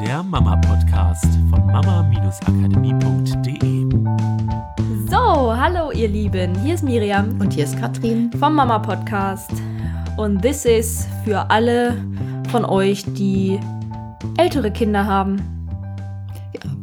der Mama-Podcast von mama-akademie.de. So, hallo ihr Lieben, hier ist Miriam Und hier ist Katrin. vom Mama Podcast. Und this is für alle von euch, die ältere Kinder haben.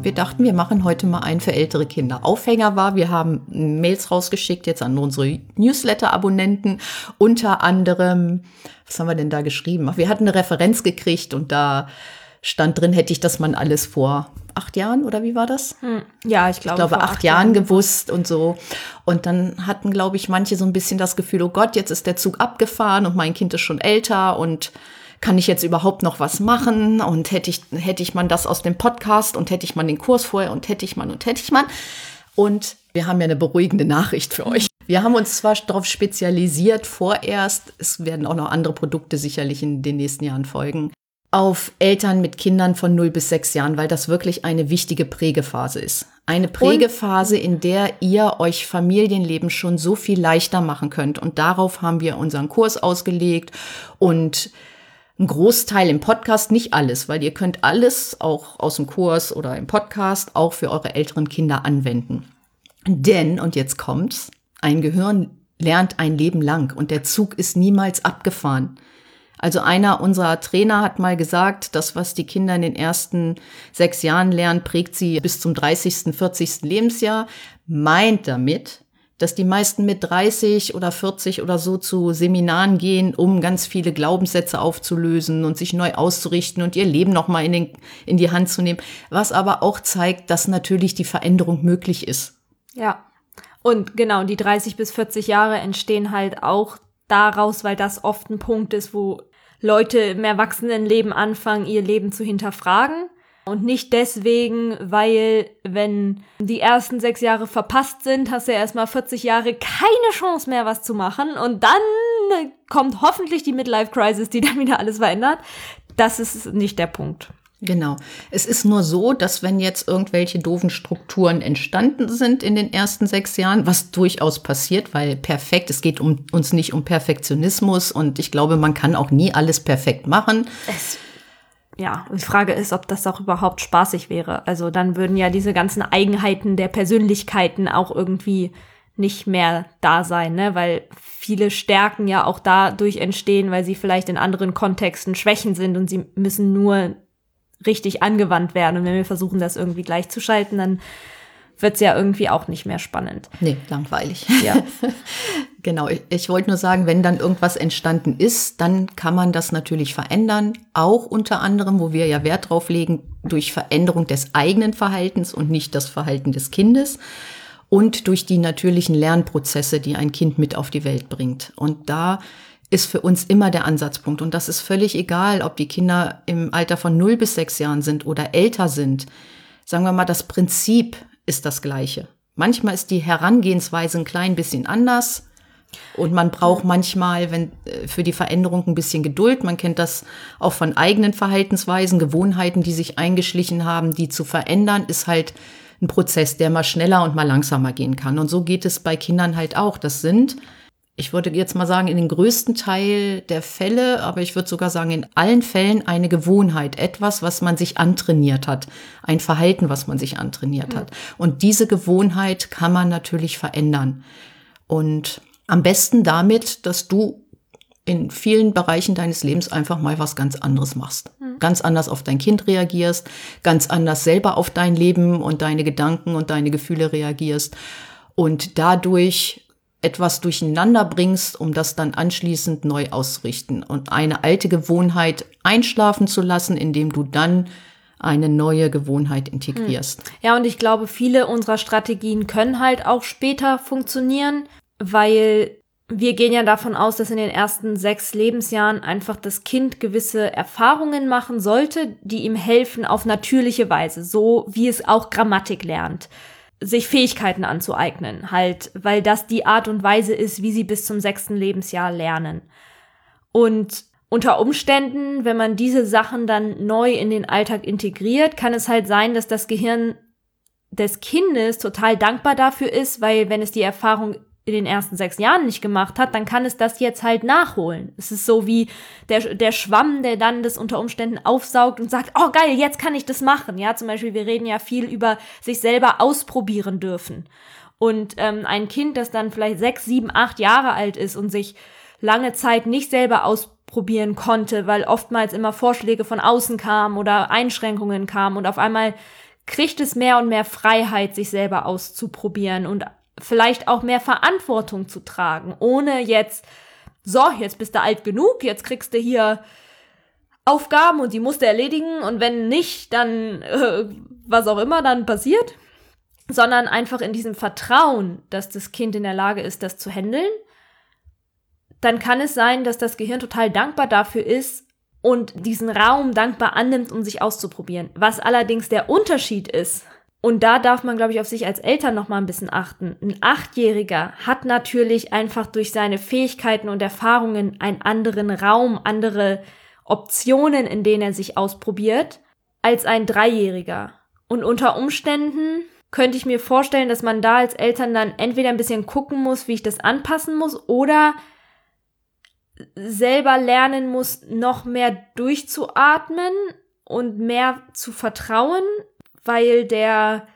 Wir dachten, wir machen heute mal einen für ältere Kinder. Aufhänger war, wir haben Mails rausgeschickt jetzt an unsere Newsletter-Abonnenten. Unter anderem, was haben wir denn da geschrieben? Ach, wir hatten eine Referenz gekriegt und da stand drin, hätte ich das man alles vor acht Jahren oder wie war das? Hm, Ja, ich glaube, ich glaube, vor acht, Jahren gewusst und so. Und dann hatten, glaube ich, manche so ein bisschen das Gefühl, oh Gott, jetzt ist der Zug abgefahren und mein Kind ist schon älter und kann ich jetzt überhaupt noch was machen? Und hätte ich, hätte ich man das aus dem Podcast und hätte ich man den Kurs vorher und hätte ich man und hätte ich man. Und wir haben ja eine beruhigende Nachricht für euch. Wir haben uns zwar darauf spezialisiert vorerst, es werden auch noch andere Produkte sicherlich in den nächsten Jahren folgen, auf Eltern mit Kindern von 0 bis 6 Jahren, weil das wirklich eine wichtige Prägephase ist. Eine Prägephase, in der ihr euch Familienleben schon so viel leichter machen könnt. Und darauf haben wir unseren Kurs ausgelegt und ein Großteil im Podcast, nicht alles, weil ihr könnt alles auch aus dem Kurs oder im Podcast auch für eure älteren Kinder anwenden. Denn, und jetzt kommt's, ein Gehirn lernt ein Leben lang und der Zug ist niemals abgefahren. Also einer unserer Trainer hat mal gesagt, das, was die Kinder in den ersten sechs Jahren lernen, prägt sie bis zum 30., 40. Lebensjahr, meint damit, dass die meisten mit 30 oder 40 oder so zu Seminaren gehen, um ganz viele Glaubenssätze aufzulösen und sich neu auszurichten und ihr Leben nochmal in, den, in die Hand zu nehmen. Was aber auch zeigt, dass natürlich die Veränderung möglich ist. Ja. Und genau, die 30 bis 40 Jahre entstehen halt auch daraus, weil das oft ein Punkt ist, wo Leute im Erwachsenenleben anfangen, ihr Leben zu hinterfragen. Und nicht deswegen, weil, wenn die ersten sechs Jahre verpasst sind, hast du ja erstmal 40 Jahre keine Chance mehr, was zu machen. Und dann kommt hoffentlich die Midlife-Crisis, die dann wieder alles verändert. Das ist nicht der Punkt. Genau. Es ist nur so, dass wenn jetzt irgendwelche doofen Strukturen entstanden sind in den ersten sechs Jahren, was durchaus passiert, weil perfekt, es geht um, uns nicht um Perfektionismus und ich glaube, man kann auch nie alles perfekt machen. Es, ja, die Frage ist, ob das auch überhaupt spaßig wäre. Also dann würden ja diese ganzen Eigenheiten der Persönlichkeiten auch irgendwie nicht mehr da sein, ne? weil viele Stärken ja auch dadurch entstehen, weil sie vielleicht in anderen Kontexten Schwächen sind und sie müssen nur richtig angewandt werden. Und wenn wir versuchen, das irgendwie gleichzuschalten, dann wird's ja irgendwie auch nicht mehr spannend. Nee, langweilig. Ja. Genau, ich, ich wollte nur sagen, wenn dann irgendwas entstanden ist, dann kann man das natürlich verändern. Auch unter anderem, wo wir ja Wert drauf legen, durch Veränderung des eigenen Verhaltens und nicht das Verhalten des Kindes. Und durch die natürlichen Lernprozesse, die ein Kind mit auf die Welt bringt. Und da ist für uns immer der Ansatzpunkt. Und das ist völlig egal, ob die Kinder im Alter von 0 bis 6 Jahren sind oder älter sind. Sagen wir mal, das Prinzip ist das gleiche. Manchmal ist die Herangehensweise ein klein bisschen anders. Und man braucht manchmal wenn, äh, für die Veränderung ein bisschen Geduld. Man kennt das auch von eigenen Verhaltensweisen, Gewohnheiten, die sich eingeschlichen haben, die zu verändern, ist halt ein Prozess, der mal schneller und mal langsamer gehen kann. Und so geht es bei Kindern halt auch. Das sind, ich würde jetzt mal sagen, in den größten Teil der Fälle, aber ich würde sogar sagen, in allen Fällen eine Gewohnheit, etwas, was man sich antrainiert hat, ein Verhalten, was man sich antrainiert hat. Und diese Gewohnheit kann man natürlich verändern. Und am besten damit, dass du in vielen Bereichen deines Lebens einfach mal was ganz anderes machst. Ganz anders auf dein Kind reagierst, ganz anders selber auf dein Leben und deine Gedanken und deine Gefühle reagierst und dadurch etwas durcheinander bringst, um das dann anschließend neu auszurichten und eine alte Gewohnheit einschlafen zu lassen, indem du dann eine neue Gewohnheit integrierst. Ja, und ich glaube, viele unserer Strategien können halt auch später funktionieren, weil wir gehen ja davon aus, dass in den ersten sechs Lebensjahren einfach das Kind gewisse Erfahrungen machen sollte, die ihm helfen auf natürliche Weise, so wie es auch Grammatik lernt, sich Fähigkeiten anzueignen, halt, weil das die Art und Weise ist, wie sie bis zum sechsten Lebensjahr lernen. Und unter Umständen, wenn man diese Sachen dann neu in den Alltag integriert, kann es halt sein, dass das Gehirn des Kindes total dankbar dafür ist, weil wenn es die Erfahrung in den ersten sechs Jahren nicht gemacht hat, dann kann es das jetzt halt nachholen. Es ist so wie der, der Schwamm, der dann das unter Umständen aufsaugt und sagt, oh geil, jetzt kann ich das machen. Ja, zum Beispiel, wir reden ja viel über sich selber ausprobieren dürfen. Und ähm, ein Kind, das dann vielleicht sechs, sieben, acht Jahre alt ist und sich lange Zeit nicht selber ausprobieren konnte, weil oftmals immer Vorschläge von außen kamen oder Einschränkungen kamen und auf einmal kriegt es mehr und mehr Freiheit, sich selber auszuprobieren und vielleicht auch mehr Verantwortung zu tragen, ohne jetzt, so, jetzt bist du alt genug, jetzt kriegst du hier Aufgaben und die musst du erledigen und wenn nicht, dann äh, was auch immer dann passiert, sondern einfach in diesem Vertrauen, dass das Kind in der Lage ist, das zu handeln, dann kann es sein, dass das Gehirn total dankbar dafür ist und diesen Raum dankbar annimmt, um sich auszuprobieren. Was allerdings der Unterschied ist, und da darf man, glaube ich, auf sich als Eltern noch mal ein bisschen achten. Ein Achtjähriger hat natürlich einfach durch seine Fähigkeiten und Erfahrungen einen anderen Raum, andere Optionen, in denen er sich ausprobiert, als ein Dreijähriger. Und unter Umständen könnte ich mir vorstellen, dass man da als Eltern dann entweder ein bisschen gucken muss, wie ich das anpassen muss, oder selber lernen muss, noch mehr durchzuatmen und mehr zu vertrauen, weil der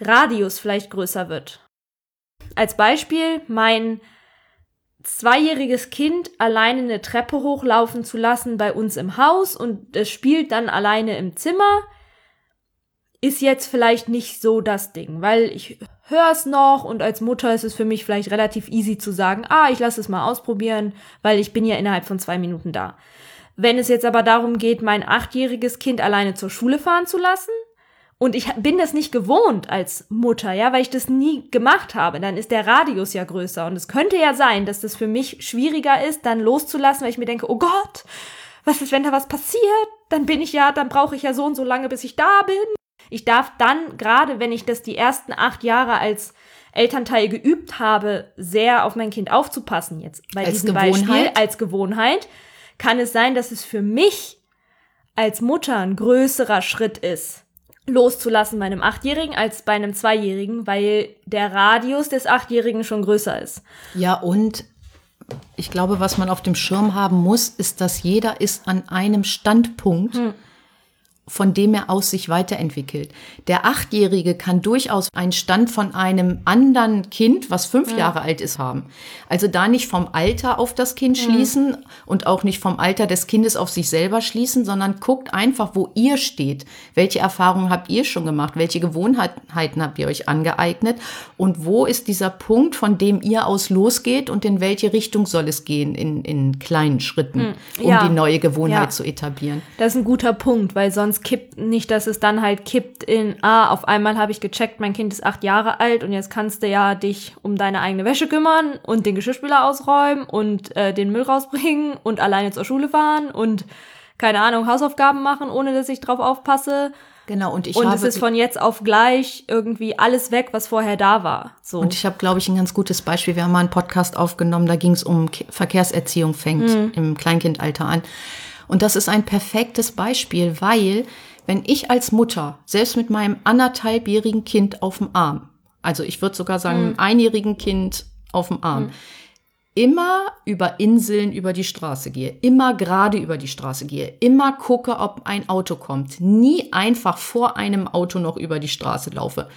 Radius vielleicht größer wird. Als Beispiel, mein zweijähriges Kind alleine eine Treppe hochlaufen zu lassen bei uns im Haus und es spielt dann alleine im Zimmer, ist jetzt vielleicht nicht so das Ding, weil ich höre es noch und als Mutter ist es für mich vielleicht relativ easy zu sagen, ah, ich lasse es mal ausprobieren, weil ich bin ja innerhalb von zwei Minuten da. Wenn es jetzt aber darum geht, mein achtjähriges Kind alleine zur Schule fahren zu lassen, und ich bin das nicht gewohnt als Mutter, ja, weil ich das nie gemacht habe, dann ist der Radius ja größer. Und es könnte ja sein, dass das für mich schwieriger ist, dann loszulassen, weil ich mir denke, oh Gott, was ist, wenn da was passiert? Dann bin ich ja, dann brauche ich ja so und so lange, bis ich da bin. Ich darf dann, gerade wenn ich das die ersten acht Jahre als Elternteil geübt habe, sehr auf mein Kind aufzupassen jetzt. Bei als diesem Gewohnheit. Beispiel als Gewohnheit kann es sein, dass es für mich als Mutter ein größerer Schritt ist, loszulassen bei einem Achtjährigen als bei einem Zweijährigen, weil der Radius des Achtjährigen schon größer ist. Ja, und ich glaube, was man auf dem Schirm haben muss, ist, dass jeder ist an einem Standpunkt. Hm von dem er aus sich weiterentwickelt. Der Achtjährige kann durchaus einen Stand von einem anderen Kind, was fünf mhm. Jahre alt ist, haben. Also da nicht vom Alter auf das Kind mhm. schließen und auch nicht vom Alter des Kindes auf sich selber schließen, sondern guckt einfach, wo ihr steht. Welche Erfahrungen habt ihr schon gemacht? Welche Gewohnheiten habt ihr euch angeeignet? Und wo ist dieser Punkt, von dem ihr aus losgeht und in welche Richtung soll es gehen in, in kleinen Schritten, mhm. um ja. die neue Gewohnheit ja. zu etablieren? Das ist ein guter Punkt, weil sonst sonst kippt nicht, dass es dann halt kippt in, ah, auf einmal habe ich gecheckt, mein Kind ist acht Jahre alt und jetzt kannst du ja dich um deine eigene Wäsche kümmern und den Geschirrspüler ausräumen und äh, den Müll rausbringen und alleine zur Schule fahren und keine Ahnung, Hausaufgaben machen, ohne dass ich drauf aufpasse. Genau, und ich und habe, es ist von jetzt auf gleich irgendwie alles weg, was vorher da war. So. Und ich habe, glaube ich, ein ganz gutes Beispiel. Wir haben mal einen Podcast aufgenommen, da ging es um Verkehrserziehung, fängt mhm. im Kleinkindalter an. Und das ist ein perfektes Beispiel, weil wenn ich als Mutter, selbst mit meinem anderthalbjährigen Kind auf dem Arm, also ich würde sogar sagen, mhm. einjährigen Kind auf dem Arm, mhm. immer über Inseln über die Straße gehe, immer gerade über die Straße gehe, immer gucke, ob ein Auto kommt, nie einfach vor einem Auto noch über die Straße laufe,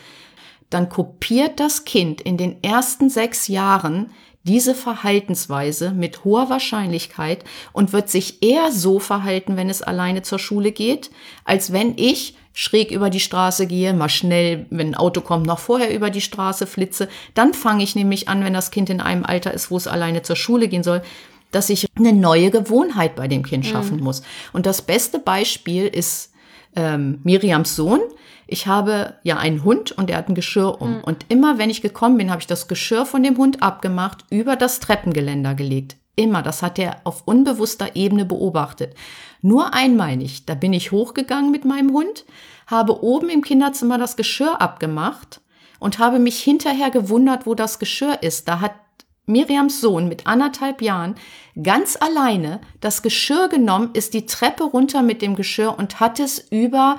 dann kopiert das Kind in den ersten sechs Jahren diese Verhaltensweise mit hoher Wahrscheinlichkeit und wird sich eher so verhalten, wenn es alleine zur Schule geht, als wenn ich schräg über die Straße gehe, mal schnell, wenn ein Auto kommt, noch vorher über die Straße flitze. Dann fange ich nämlich an, wenn das Kind in einem Alter ist, wo es alleine zur Schule gehen soll, dass ich eine neue Gewohnheit bei dem Kind schaffen mhm. muss. Und das beste Beispiel ist ähm, Miriams Sohn, ich habe ja einen Hund und er hat ein Geschirr um. Mhm. Und immer wenn ich gekommen bin, habe ich das Geschirr von dem Hund abgemacht, über das Treppengeländer gelegt. Immer, das hat er auf unbewusster Ebene beobachtet. Nur einmal nicht. Da bin ich hochgegangen mit meinem Hund, habe oben im Kinderzimmer das Geschirr abgemacht und habe mich hinterher gewundert, wo das Geschirr ist. Da hat Miriams Sohn mit anderthalb Jahren ganz alleine das Geschirr genommen, ist die Treppe runter mit dem Geschirr und hat es über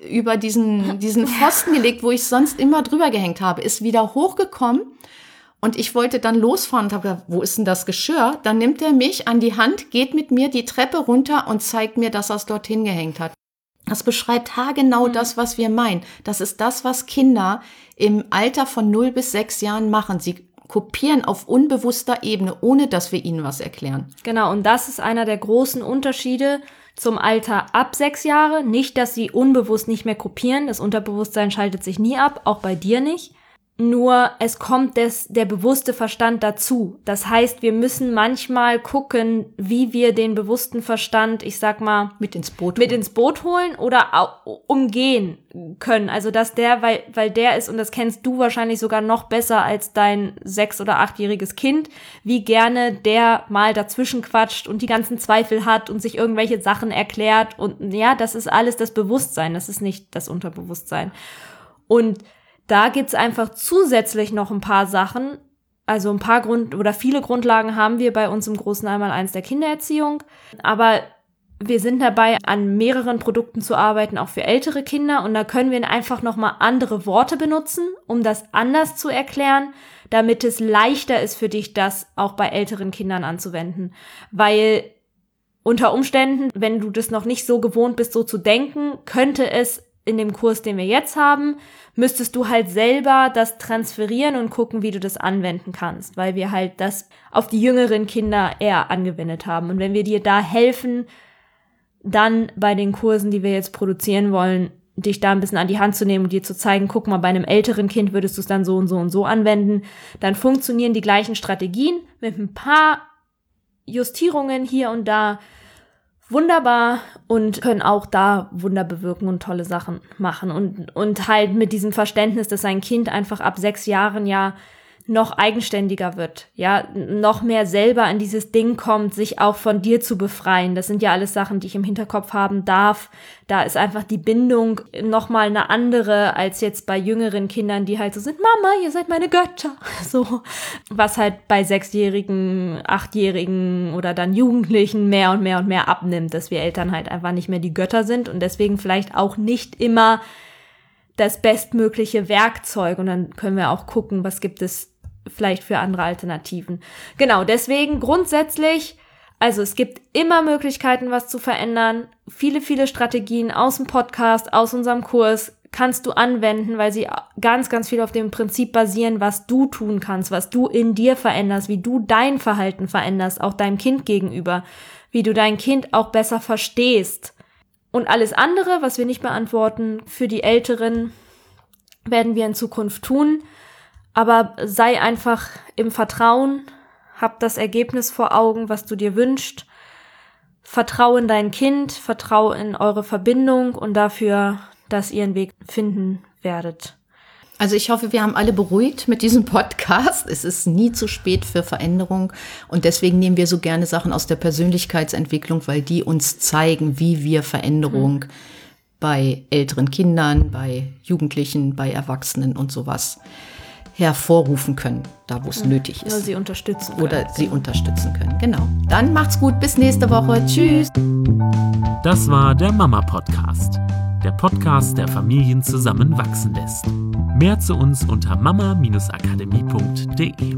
über diesen, diesen Pfosten gelegt, wo ich sonst immer drüber gehängt habe, ist wieder hochgekommen Und ich wollte dann losfahren und habe gedacht, wo ist denn das Geschirr? Dann nimmt er mich an die Hand, geht mit mir die Treppe runter und zeigt mir, dass er es dorthin gehängt hat. Das beschreibt haargenau mhm. das, was wir meinen. Das ist das, was Kinder im Alter von 0 bis 6 Jahren machen. Sie kopieren auf unbewusster Ebene, ohne dass wir ihnen was erklären. Genau, und das ist einer der großen Unterschiede zum Alter ab sechs Jahre. Nicht, dass sie unbewusst nicht mehr kopieren. Das Unterbewusstsein schaltet sich nie ab, auch bei dir nicht. Nur es kommt des, der bewusste Verstand dazu. Das heißt, wir müssen manchmal gucken, wie wir den bewussten Verstand, ich sag mal, mit ins Boot, mit ins Boot holen oder umgehen können. Also dass der, weil, weil der ist, und das kennst du wahrscheinlich sogar noch besser als dein sechs- oder achtjähriges Kind, wie gerne der mal dazwischen quatscht und die ganzen Zweifel hat und sich irgendwelche Sachen erklärt. Und ja, das ist alles das Bewusstsein, das ist nicht das Unterbewusstsein. Und da gibt's einfach zusätzlich noch ein paar Sachen. Also ein paar Grund oder viele Grundlagen haben wir bei uns im großen einmal eins der Kindererziehung. Aber wir sind dabei, an mehreren Produkten zu arbeiten, auch für ältere Kinder. Und da können wir einfach nochmal andere Worte benutzen, um das anders zu erklären, damit es leichter ist für dich, das auch bei älteren Kindern anzuwenden. Weil unter Umständen, wenn du das noch nicht so gewohnt bist, so zu denken, könnte es in dem Kurs, den wir jetzt haben, müsstest du halt selber das transferieren und gucken, wie du das anwenden kannst, weil wir halt das auf die jüngeren Kinder eher angewendet haben. Und wenn wir dir da helfen, dann bei den Kursen, die wir jetzt produzieren wollen, dich da ein bisschen an die Hand zu nehmen und dir zu zeigen, guck mal, bei einem älteren Kind würdest du es dann so und so und so anwenden, dann funktionieren die gleichen Strategien mit ein paar Justierungen hier und da wunderbar und können auch da Wunder bewirken und tolle Sachen machen. Und, und halt mit diesem Verständnis, dass ein Kind einfach ab sechs Jahren ja noch eigenständiger wird, ja, noch mehr selber an dieses Ding kommt, sich auch von dir zu befreien. Das sind ja alles Sachen, die ich im Hinterkopf haben darf. Da ist einfach die Bindung noch mal eine andere als jetzt bei jüngeren Kindern, die halt so sind, Mama, ihr seid meine Götter. So, was halt bei sechsjährigen, achtjährigen oder dann Jugendlichen mehr und mehr und mehr abnimmt, dass wir Eltern halt einfach nicht mehr die Götter sind und deswegen vielleicht auch nicht immer das bestmögliche Werkzeug und dann können wir auch gucken, was gibt es vielleicht für andere Alternativen. Genau, deswegen grundsätzlich, also es gibt immer Möglichkeiten, was zu verändern. Viele, viele Strategien aus dem Podcast, aus unserem Kurs kannst du anwenden, weil sie ganz, ganz viel auf dem Prinzip basieren, was du tun kannst, was du in dir veränderst, wie du dein Verhalten veränderst, auch deinem Kind gegenüber, wie du dein Kind auch besser verstehst. Und alles andere, was wir nicht beantworten, für die Älteren, werden wir in Zukunft tun. Aber sei einfach im Vertrauen, hab das Ergebnis vor Augen, was du dir wünschst. Vertrau in dein Kind, vertrau in eure Verbindung und dafür, dass ihr einen Weg finden werdet. Also ich hoffe, wir haben alle beruhigt mit diesem Podcast. Es ist nie zu spät für Veränderung und deswegen nehmen wir so gerne Sachen aus der Persönlichkeitsentwicklung, weil die uns zeigen, wie wir Veränderung mhm. bei älteren Kindern, bei Jugendlichen, bei Erwachsenen und sowas hervorrufen können, da wo es ja, nötig ist. Oder sie unterstützen können. Oder sie unterstützen können, genau. Dann macht's gut, bis nächste Woche. Tschüss. Das war der Mama Podcast. Der Podcast, der Familien zusammenwachsen lässt. Mehr zu uns unter mama-akademie.de.